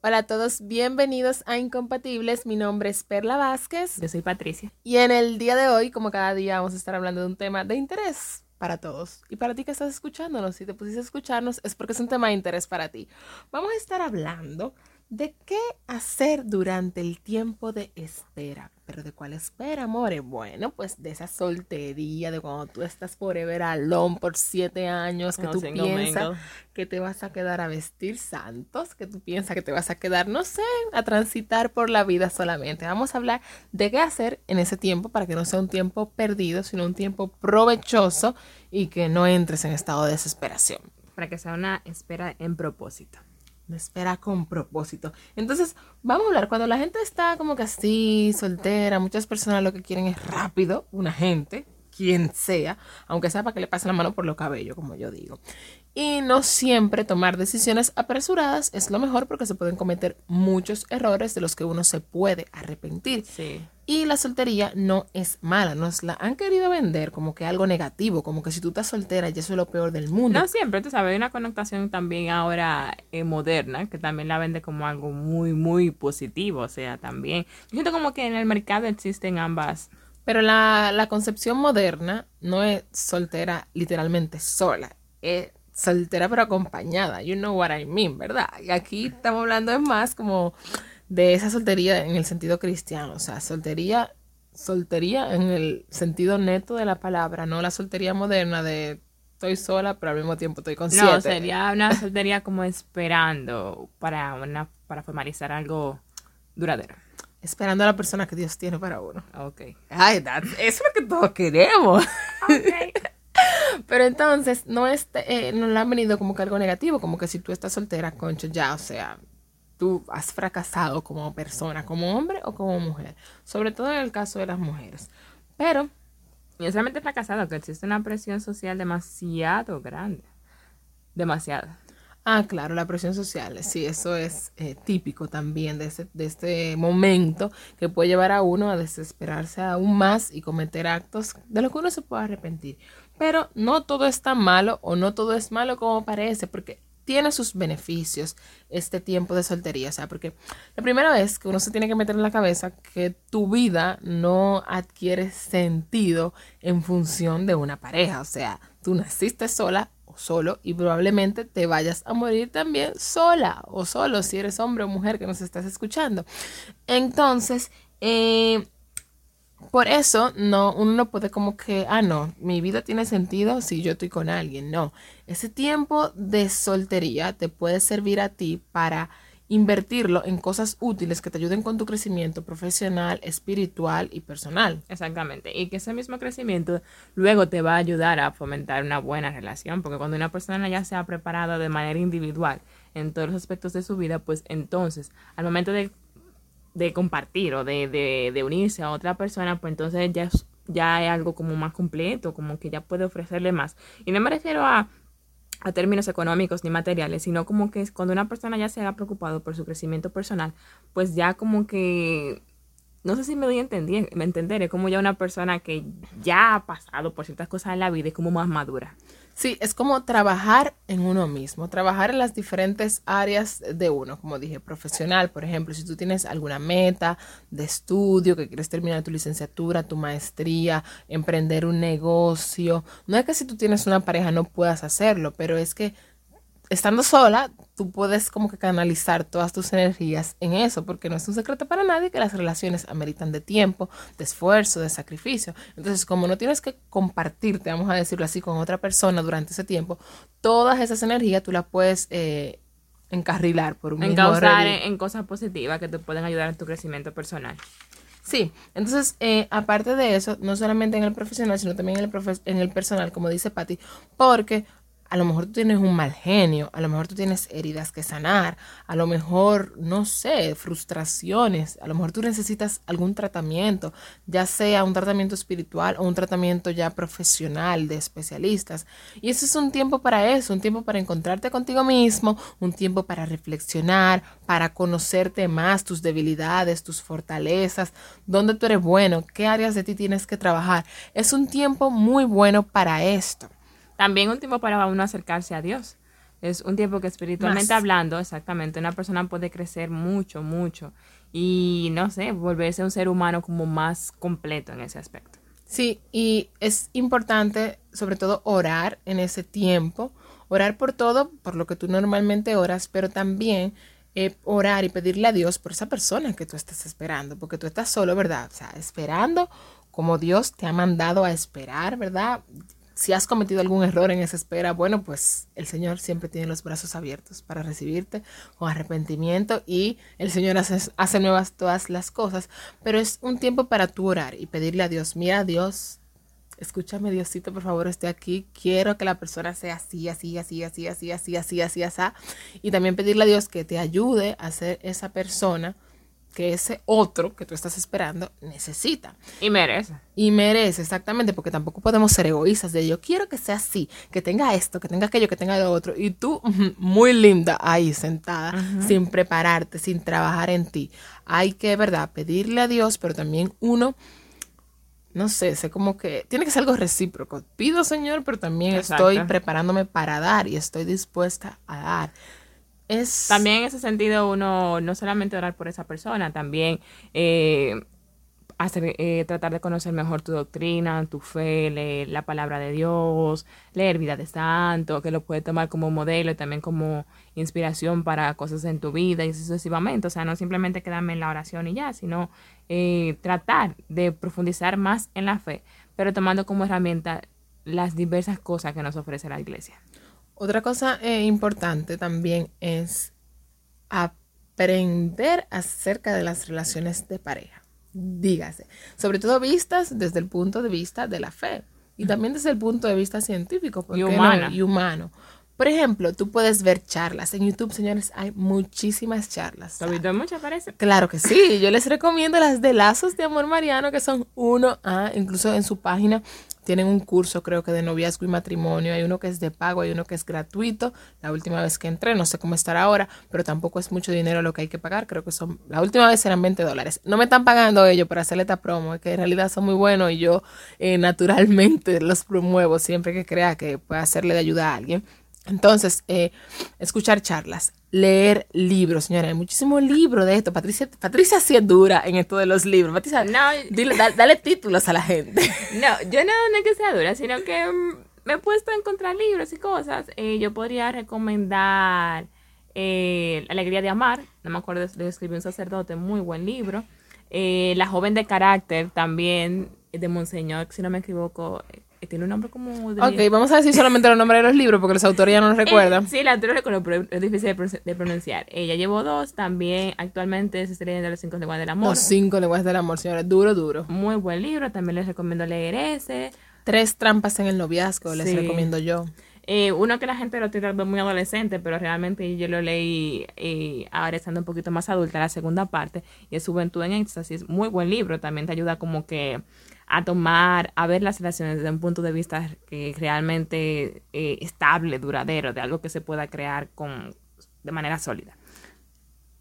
Hola a todos, bienvenidos a Incompatibles. Mi nombre es Perla Vázquez. Yo soy Patricia. Y en el día de hoy, como cada día, vamos a estar hablando de un tema de interés para todos. Y para ti que estás escuchándonos, si te pusiste a escucharnos, es porque es un tema de interés para ti. Vamos a estar hablando de qué hacer durante el tiempo de espera. ¿Pero de cuál espera, amores? Bueno, pues de esa soltería, de cuando tú estás forever alone por siete años, que tú piensas que te vas a quedar a vestir santos, que tú piensas que te vas a quedar, no sé, a transitar por la vida solamente. Vamos a hablar de qué hacer en ese tiempo para que no sea un tiempo perdido, sino un tiempo provechoso y que no entres en estado de desesperación. Para que sea una espera en propósito me espera con propósito. Entonces, vamos a hablar, cuando la gente está como que así, soltera, muchas personas lo que quieren es rápido, una gente, quien sea, aunque sea para que le pase la mano por los cabellos, como yo digo. Y no siempre tomar decisiones apresuradas es lo mejor porque se pueden cometer muchos errores de los que uno se puede arrepentir. Sí. Y la soltería no es mala, nos la han querido vender como que algo negativo, como que si tú estás soltera ya eso es lo peor del mundo. No siempre, tú sabes, hay una connotación también ahora eh, moderna que también la vende como algo muy, muy positivo, o sea, también. Yo siento como que en el mercado existen ambas pero la, la, concepción moderna no es soltera literalmente sola, es soltera pero acompañada. You know what I mean, ¿verdad? Y aquí estamos hablando es más como de esa soltería en el sentido cristiano, o sea, soltería, soltería en el sentido neto de la palabra, no la soltería moderna de estoy sola pero al mismo tiempo estoy consciente. No, sería una soltería como esperando para una para formalizar algo duradero esperando a la persona que Dios tiene para uno. Ok. Ay, eso es lo que todos queremos. Okay. Pero entonces, no, este, eh, no le han venido como que algo negativo, como que si tú estás soltera, concho, ya, o sea, tú has fracasado como persona, como hombre o como mujer. Sobre todo en el caso de las mujeres. Pero... No solamente fracasado, que existe una presión social demasiado grande. Demasiado. Ah, claro, la presión social, sí, eso es eh, típico también de, ese, de este momento que puede llevar a uno a desesperarse aún más y cometer actos de los que uno se puede arrepentir. Pero no todo es tan malo o no todo es malo como parece, porque tiene sus beneficios este tiempo de soltería. O sea, porque la primera vez que uno se tiene que meter en la cabeza que tu vida no adquiere sentido en función de una pareja. O sea, tú naciste sola solo y probablemente te vayas a morir también sola o solo si eres hombre o mujer que nos estás escuchando. Entonces, eh, por eso no, uno no puede como que, ah, no, mi vida tiene sentido si yo estoy con alguien. No, ese tiempo de soltería te puede servir a ti para invertirlo en cosas útiles que te ayuden con tu crecimiento profesional, espiritual y personal. Exactamente. Y que ese mismo crecimiento luego te va a ayudar a fomentar una buena relación, porque cuando una persona ya se ha preparado de manera individual en todos los aspectos de su vida, pues entonces, al momento de, compartir o de, de, unirse a otra persona, pues entonces ya ya es algo como más completo, como que ya puede ofrecerle más. Y no me refiero a a términos económicos ni materiales, sino como que cuando una persona ya se ha preocupado por su crecimiento personal, pues ya como que, no sé si me doy a entender, me entenderé, como ya una persona que ya ha pasado por ciertas cosas en la vida es como más madura. Sí, es como trabajar en uno mismo, trabajar en las diferentes áreas de uno, como dije, profesional, por ejemplo, si tú tienes alguna meta de estudio, que quieres terminar tu licenciatura, tu maestría, emprender un negocio, no es que si tú tienes una pareja no puedas hacerlo, pero es que estando sola, tú puedes como que canalizar todas tus energías en eso, porque no es un secreto para nadie que las relaciones ameritan de tiempo, de esfuerzo, de sacrificio. Entonces, como no tienes que compartirte, vamos a decirlo así, con otra persona durante ese tiempo, todas esas energías tú las puedes eh, encarrilar por un Encauzar en, en cosas positivas que te pueden ayudar en tu crecimiento personal. Sí, entonces, eh, aparte de eso, no solamente en el profesional, sino también en el, en el personal, como dice Patti, porque a lo mejor tú tienes un mal genio, a lo mejor tú tienes heridas que sanar, a lo mejor, no sé, frustraciones, a lo mejor tú necesitas algún tratamiento, ya sea un tratamiento espiritual o un tratamiento ya profesional de especialistas. Y ese es un tiempo para eso, un tiempo para encontrarte contigo mismo, un tiempo para reflexionar, para conocerte más, tus debilidades, tus fortalezas, dónde tú eres bueno, qué áreas de ti tienes que trabajar. Es un tiempo muy bueno para esto. También un tiempo para uno acercarse a Dios. Es un tiempo que espiritualmente Más. hablando, exactamente, una persona puede crecer mucho, mucho y no sé, volverse un ser humano como más completo en ese aspecto. Sí, y es importante sobre todo orar en ese tiempo, orar por todo, por lo que tú normalmente oras, pero también eh, orar y pedirle a Dios por esa persona que tú estás esperando, porque tú estás solo, ¿verdad? O sea, esperando como Dios te ha mandado a esperar, ¿verdad? Si has cometido algún error en esa espera, bueno, pues el Señor siempre tiene los brazos abiertos para recibirte con arrepentimiento y el Señor hace, hace nuevas todas las cosas, pero es un tiempo para tú orar y pedirle a Dios, mira Dios, escúchame Diosito, por favor, estoy aquí, quiero que la persona sea así, así, así, así, así, así, así, así, así, y también pedirle a Dios que te ayude a ser esa persona que ese otro que tú estás esperando necesita. Y merece. Y merece, exactamente, porque tampoco podemos ser egoístas de yo quiero que sea así, que tenga esto, que tenga aquello, que tenga lo otro. Y tú, muy linda, ahí sentada, sin prepararte, sin trabajar en ti. Hay que, ¿verdad?, pedirle a Dios, pero también uno, no sé, sé como que tiene que ser algo recíproco. Pido, Señor, pero también Exacto. estoy preparándome para dar y estoy dispuesta a dar. Es También en ese sentido uno no solamente orar por esa persona, también eh, hacer, eh, tratar de conocer mejor tu doctrina, tu fe, leer la palabra de Dios, leer vida de santo, que lo puedes tomar como modelo y también como inspiración para cosas en tu vida y sucesivamente. O sea, no simplemente quedarme en la oración y ya, sino eh, tratar de profundizar más en la fe, pero tomando como herramienta las diversas cosas que nos ofrece la iglesia. Otra cosa eh, importante también es aprender acerca de las relaciones de pareja. Dígase, sobre todo vistas desde el punto de vista de la fe y también desde el punto de vista científico ¿por Y no? y humano. Por ejemplo, tú puedes ver charlas. En YouTube, señores, hay muchísimas charlas. ¿Lo has visto mucho, parece? Claro que sí, yo les recomiendo las de Lazos de Amor Mariano, que son uno a, incluso en su página tienen un curso, creo que de noviazgo y matrimonio, hay uno que es de pago, hay uno que es gratuito, la última vez que entré, no sé cómo estará ahora, pero tampoco es mucho dinero lo que hay que pagar, creo que son, la última vez eran 20 dólares, no me están pagando ellos para hacerle esta promo, es que en realidad son muy buenos y yo eh, naturalmente los promuevo siempre que crea que pueda hacerle de ayuda a alguien. Entonces, eh, escuchar charlas, leer libros, señora, hay muchísimos libros de esto. Patricia, Patricia sí es dura en esto de los libros. Patricia, No, dile- da- dale títulos a la gente. No, yo no, no es que sea dura, sino que mm, me he puesto a encontrar libros y cosas. Eh, yo podría recomendar eh, La alegría de amar, no me acuerdo, lo escribió un sacerdote, muy buen libro. Eh, La joven de carácter, también de Monseñor, si no me equivoco, tiene un nombre como... De Ok, vamos a decir solamente los nombres de los libros porque los autores ya no los recuerdan. Eh, sí, la autora recuerdo, pero es difícil de, pronun- de pronunciar. Ella llevó dos, también actualmente se está leyendo Los cinco lenguajes del amor. Los cinco lenguajes del amor, señores, duro, duro. Muy buen libro, también les recomiendo leer ese. Tres trampas en el noviazgo, les Sí. recomiendo yo. Eh, uno que la gente lo tira muy adolescente, pero realmente yo lo leí eh, ahora estando un poquito más adulta, la segunda parte, y es Juventud en Éxtasis. Muy buen libro, también te ayuda como que a tomar, a ver las relaciones desde un punto de vista que realmente eh, estable, duradero, de algo que se pueda crear con de manera sólida.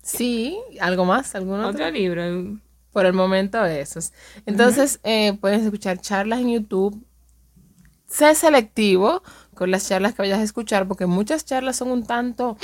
Sí, ¿algo más? ¿Algún otro? Otro libro, Por el momento esos. Entonces, eh, puedes escuchar charlas en YouTube. Sé selectivo con las charlas que vayas a escuchar, porque muchas charlas son un tanto,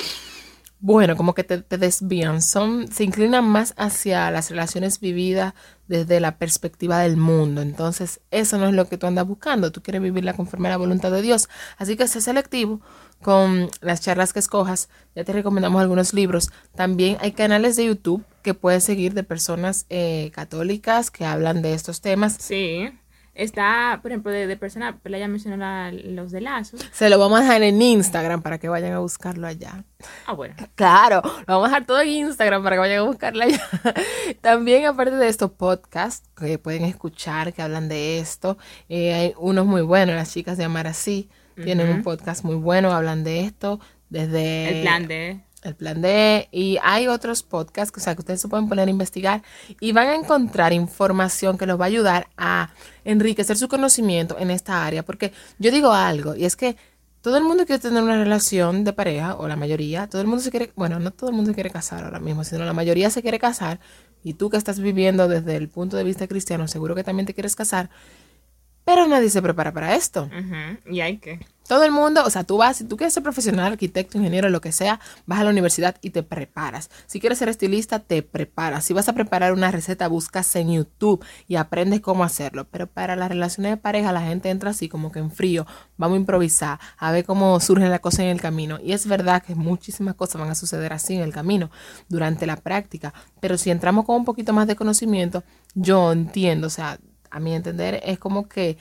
bueno, como que te, desvían. Son, se inclinan más hacia las relaciones vividas desde la perspectiva del mundo. Entonces, eso no es lo que tú andas buscando. Tú quieres vivirla conforme a la voluntad de Dios. Así que sé selectivo con las charlas que escojas. Ya te recomendamos algunos libros. También hay canales de YouTube que puedes seguir de personas eh, católicas que hablan de estos temas. sí. Está, por ejemplo, de, de persona, pero ella mencionó la- los de lazos. Se lo vamos a dejar en Instagram para que vayan a buscarlo allá. Ah, bueno. Claro, lo vamos a dejar todo en Instagram para que vayan a buscarla allá. También, aparte de estos podcasts que pueden escuchar, que hablan de esto, eh, hay unos muy buenos, las chicas de Amar Así tienen un podcast muy bueno, hablan de esto desde El plan de... el plan D y hay otros podcasts, o sea, que ustedes se pueden poner a investigar y van a encontrar información que los va a ayudar a enriquecer su conocimiento en esta área, porque yo digo algo y es que todo el mundo quiere tener una relación de pareja o la mayoría, todo el mundo se quiere, bueno, no todo el mundo quiere casar ahora mismo, sino la mayoría se quiere casar y tú que estás viviendo desde el punto de vista cristiano, seguro que también te quieres casar. Pero nadie se prepara para esto. Y hay que. Todo el mundo, o sea, tú vas, si tú quieres ser profesional, arquitecto, ingeniero, lo que sea, vas a la universidad y te preparas. Si quieres ser estilista, te preparas. Si vas a preparar una receta, buscas en YouTube y aprendes cómo hacerlo. Pero para las relaciones de pareja, la gente entra así como que en frío, vamos a improvisar, a ver cómo surgen las cosas en el camino. Y es verdad que muchísimas cosas van a suceder así en el camino, durante la práctica. Pero si entramos con un poquito más de conocimiento, yo entiendo, o sea, a mi entender, es como que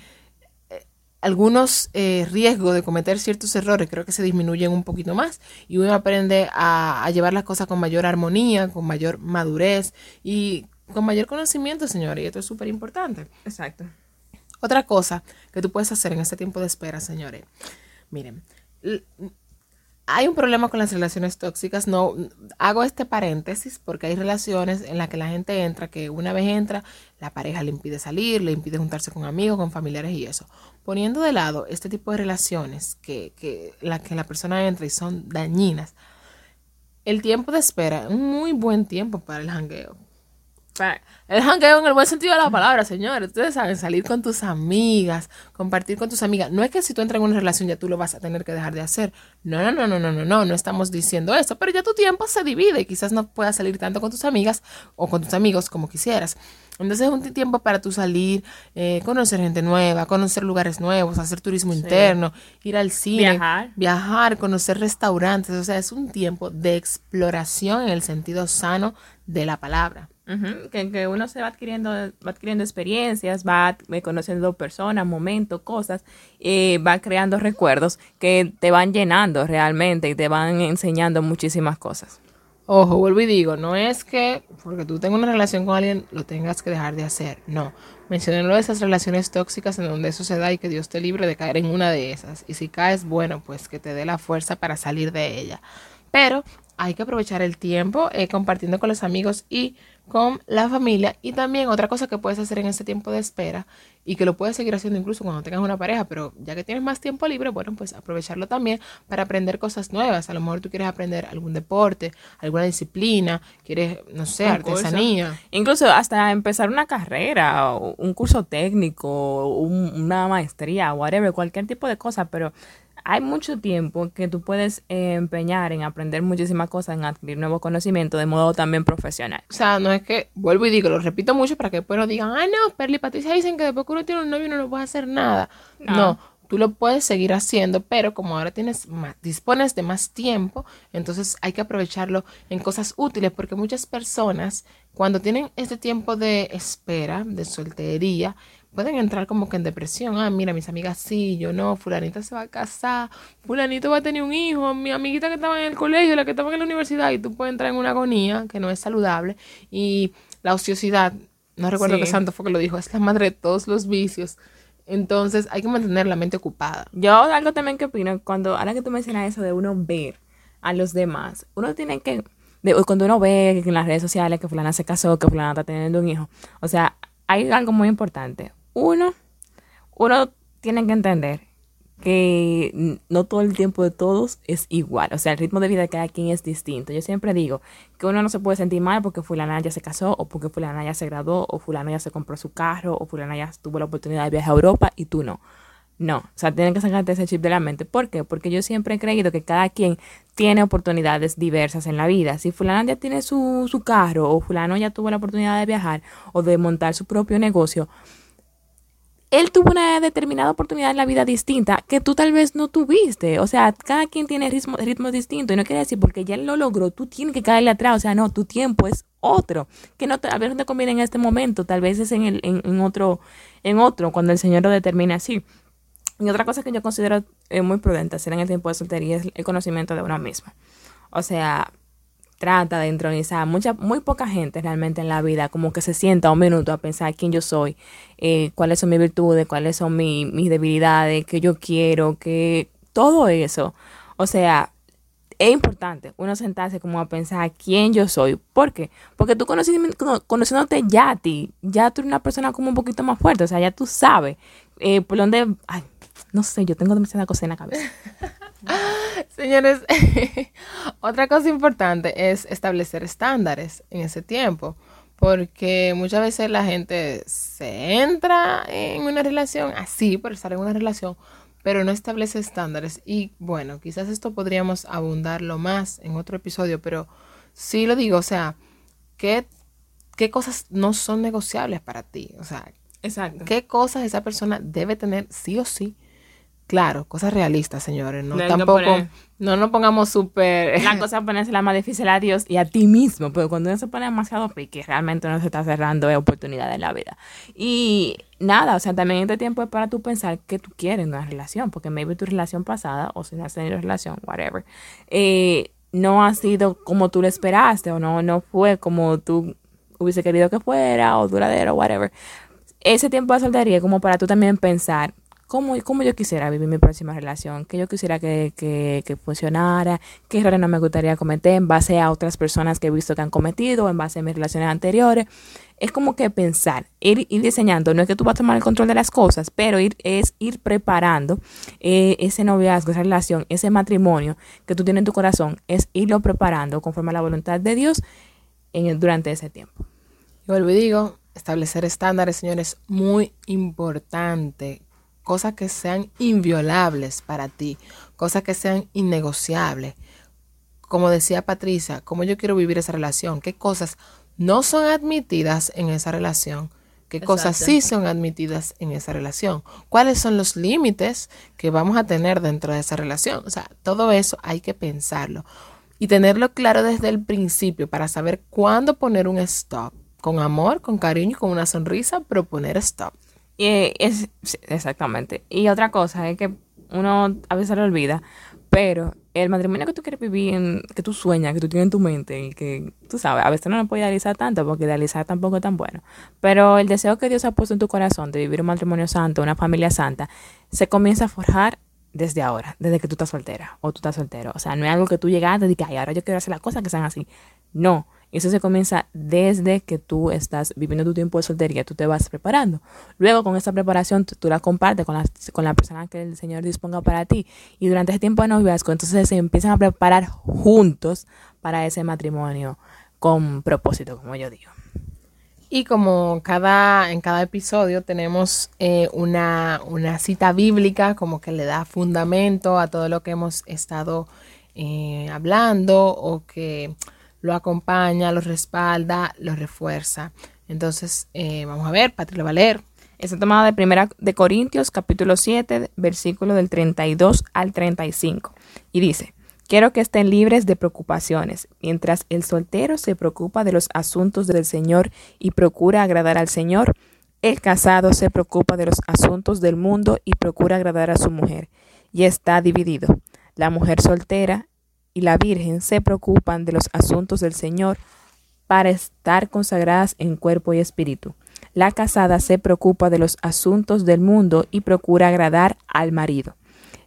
algunos eh, riesgos de cometer ciertos errores creo que se disminuyen un poquito más y uno aprende a, llevar las cosas con mayor armonía, con mayor madurez y con mayor conocimiento, señores, y esto es súper importante. Exacto. Otra cosa que tú puedes hacer en este tiempo de espera, señores, miren, hay un problema con las relaciones tóxicas. No hago este paréntesis porque hay relaciones en las que la gente entra, que una vez entra, la pareja le impide salir, le impide juntarse con amigos, con familiares y eso. Poniendo de lado este tipo de relaciones que, que que la persona entra y son dañinas, el tiempo de espera es un muy buen tiempo para el jangueo. El hangueo en el buen sentido de la palabra, señores. Ustedes saben, salir con tus amigas, compartir con tus amigas. No es que si tú entras en una relación ya tú lo vas a tener que dejar de hacer. No, no, no, no, no, no, no, no estamos diciendo eso. Pero ya tu tiempo se divide y quizás no puedas salir tanto con tus amigas o con tus amigos como quisieras. Entonces es un tiempo para tú salir, eh, conocer gente nueva, conocer lugares nuevos, hacer turismo interno, ir al cine, viajar. viajar, conocer restaurantes. O sea, es un tiempo de exploración en el sentido sano de la palabra que, uno se va adquiriendo, va adquiriendo experiencias, va conociendo personas, momentos, cosas, y va creando recuerdos que te van llenando realmente y te van enseñando muchísimas cosas. Ojo, vuelvo y digo, no es que porque tú tengas una relación con alguien lo tengas que dejar de hacer, no. Mencioné de esas relaciones tóxicas en donde eso se da y que Dios te libre de caer en una de esas. Y si caes, bueno, pues que te dé la fuerza para salir de ella. Pero hay que aprovechar el tiempo eh, compartiendo con los amigos y con la familia. Y también otra cosa que puedes hacer en ese tiempo de espera y que lo puedes seguir haciendo incluso cuando tengas una pareja, pero ya que tienes más tiempo libre, bueno, pues aprovecharlo también para aprender cosas nuevas. A lo mejor tú quieres aprender algún deporte, alguna disciplina, quieres, no sé, artesanía. Incluso hasta empezar una carrera, un curso técnico, una maestría, whatever, cualquier tipo de cosa, pero hay mucho tiempo que tú puedes eh, empeñar en aprender muchísimas cosas, en adquirir nuevos conocimientos de modo también profesional. O sea, no es que, vuelvo y digo, lo repito mucho para que después no digan, ah, no, Perli y Patricia dicen que después que uno tiene un novio no lo puede hacer nada. No. tú lo puedes seguir haciendo, pero como ahora tienes más, dispones de más tiempo, entonces hay que aprovecharlo en cosas útiles, porque muchas personas, cuando tienen este tiempo de espera, de soltería, pueden entrar como que en depresión. Ah, mira, mis amigas sí, yo no, fulanita se va a casar, fulanito va a tener un hijo, mi amiguita que estaba en el colegio, la que estaba en la universidad, y tú puedes entrar en una agonía que no es saludable. Y la ociosidad, no recuerdo qué santo fue que lo dijo, es la madre de todos los vicios. Entonces hay que mantener la mente ocupada. Yo algo también que opino, cuando, ahora que tú mencionas eso de uno ver a los demás, uno tiene que, cuando uno ve en las redes sociales que fulana se casó, que fulana está teniendo un hijo, o sea, hay algo muy importante uno, uno tiene que entender que no todo el tiempo de todos es igual. O sea, el ritmo de vida de cada quien es distinto. Yo siempre digo que uno no se puede sentir mal porque fulana ya se casó, o porque fulana ya se graduó, o fulana ya se compró su carro, o fulana ya tuvo la oportunidad de viajar a Europa y tú no. No, o sea, tienen que sacarte ese chip de la mente. ¿Por qué? Porque yo siempre he creído que cada quien tiene oportunidades diversas en la vida. Si fulano ya tiene su, su carro, o fulano ya tuvo la oportunidad de viajar, o de montar su propio negocio, él tuvo una determinada oportunidad en la vida distinta que tú tal vez no tuviste. O sea, cada quien tiene ritmo, ritmo distinto. Y no quiere decir porque ya lo logró, tú tienes que caerle atrás. O sea, no, tu tiempo es otro. Que no, tal vez no te conviene en este momento, tal vez es en, el, en, otro, en otro, cuando el Señor lo determine así. Y otra cosa que yo considero eh, muy prudente hacer en el tiempo de soltería es el conocimiento de uno mismo. O sea, trata de entronizar. Mucha, muy poca gente realmente en la vida como que se sienta un minuto a pensar quién yo soy, eh, cuáles son mis virtudes, cuáles son mis debilidades, qué yo quiero, que todo eso. O sea, es importante uno sentarse como a pensar quién yo soy. ¿Por qué? Porque tú conociéndote ya a ti, ya tú eres una persona como un poquito más fuerte, o sea, ya tú sabes eh, por dónde... Ay, no sé, yo tengo demasiada cosa en la cabeza. Señores, otra cosa importante es establecer estándares en ese tiempo. porque muchas veces la gente se entra en una relación así, por estar en una relación, pero no establece estándares. Y bueno, quizás esto podríamos abundarlo más en otro episodio, pero sí lo digo, o sea, ¿qué, qué cosas no son negociables para ti? O sea, Exacto. ¿qué cosas esa persona debe tener sí o sí? Claro, cosas realistas, señores. No No que tampoco, poner- no nos pongamos súper... La cosa es ponerse la más difícil a Dios y a ti mismo, pero cuando uno se pone demasiado pique, realmente uno se está cerrando de oportunidades en la vida. Y nada, o sea, también este tiempo es para tú pensar qué tú quieres en una relación, porque maybe tu relación pasada, o si no has tenido relación, whatever, eh, no ha sido como tú lo esperaste, o no, no fue como tú hubiese querido que fuera, o duradero, whatever. Ese tiempo de soltería es como para tú también pensar cómo, cómo yo quisiera vivir mi próxima relación, que yo quisiera que, que, que funcionara, qué errores no me gustaría cometer en base a otras personas que he visto que han cometido, en base a mis relaciones anteriores. Es como que pensar, ir, ir diseñando, no es que tú vas a tomar el control de las cosas, pero ir, es ir preparando eh, ese noviazgo, esa relación, ese matrimonio que tú tienes en tu corazón, es irlo preparando conforme a la voluntad de Dios en durante ese tiempo. Y vuelvo y digo, establecer estándares, señores, muy importante. Cosas que sean inviolables para ti, cosas que sean innegociables. Como decía Patricia, cómo yo quiero vivir esa relación, qué cosas no son admitidas en esa relación, qué cosas sí son admitidas en esa relación, cuáles son los límites que vamos a tener dentro de esa relación. O sea, todo eso hay que pensarlo y tenerlo claro desde el principio para saber cuándo poner un stop. Con amor, con cariño, con una sonrisa, pero poner stop. Y es, exactamente. Y otra cosa es que uno a veces lo olvida, pero el matrimonio que tú quieres vivir, que tú sueñas, que tú tienes en tu mente, y que tú sabes, a veces no lo puedes idealizar tanto porque idealizar tampoco es tan bueno. Pero el deseo que Dios ha puesto en tu corazón de vivir un matrimonio santo, una familia santa, se comienza a forjar desde ahora, desde que tú estás soltera o tú estás soltero. O sea, no es algo que tú llegaste y que "Ay, ahora yo quiero hacer las cosas que sean así. No, eso se comienza desde que tú estás viviendo tu tiempo de soltería, tú te vas preparando. Luego con esa preparación tú, la compartes con la, con la persona que el Señor disponga para ti. Y durante ese tiempo de noviazgo, entonces se empiezan a preparar juntos para ese matrimonio con propósito, como yo digo. Y como cada, en cada episodio tenemos eh, una, una cita bíblica como que le da fundamento a todo lo que hemos estado eh, hablando o que lo acompaña, lo respalda, lo refuerza. Entonces, eh, vamos a ver, Patri lo va a leer. Está tomada de Primera de Corintios, capítulo 7, versículo del 32 al 35. Y dice, quiero que estén libres de preocupaciones, mientras el soltero se preocupa de los asuntos del Señor y procura agradar al Señor, el casado se preocupa de los asuntos del mundo y procura agradar a su mujer, y está dividido. La mujer soltera y la virgen se preocupan de los asuntos del Señor para estar consagradas en cuerpo y espíritu. La casada se preocupa de los asuntos del mundo y procura agradar al marido.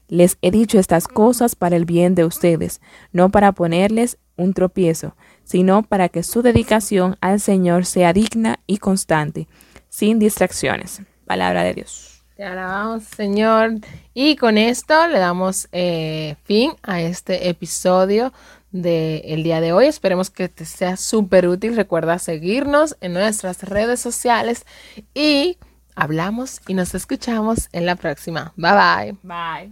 Les he dicho estas cosas para el bien de ustedes, no para ponerles un tropiezo, sino para que su dedicación al Señor sea digna y constante, sin distracciones. Palabra de Dios. Te alabamos, Señor. Y con esto le damos eh, fin a este episodio del día de hoy. Esperemos que te sea súper útil. Recuerda seguirnos en nuestras redes sociales y hablamos y nos escuchamos en la próxima. Bye bye. Bye.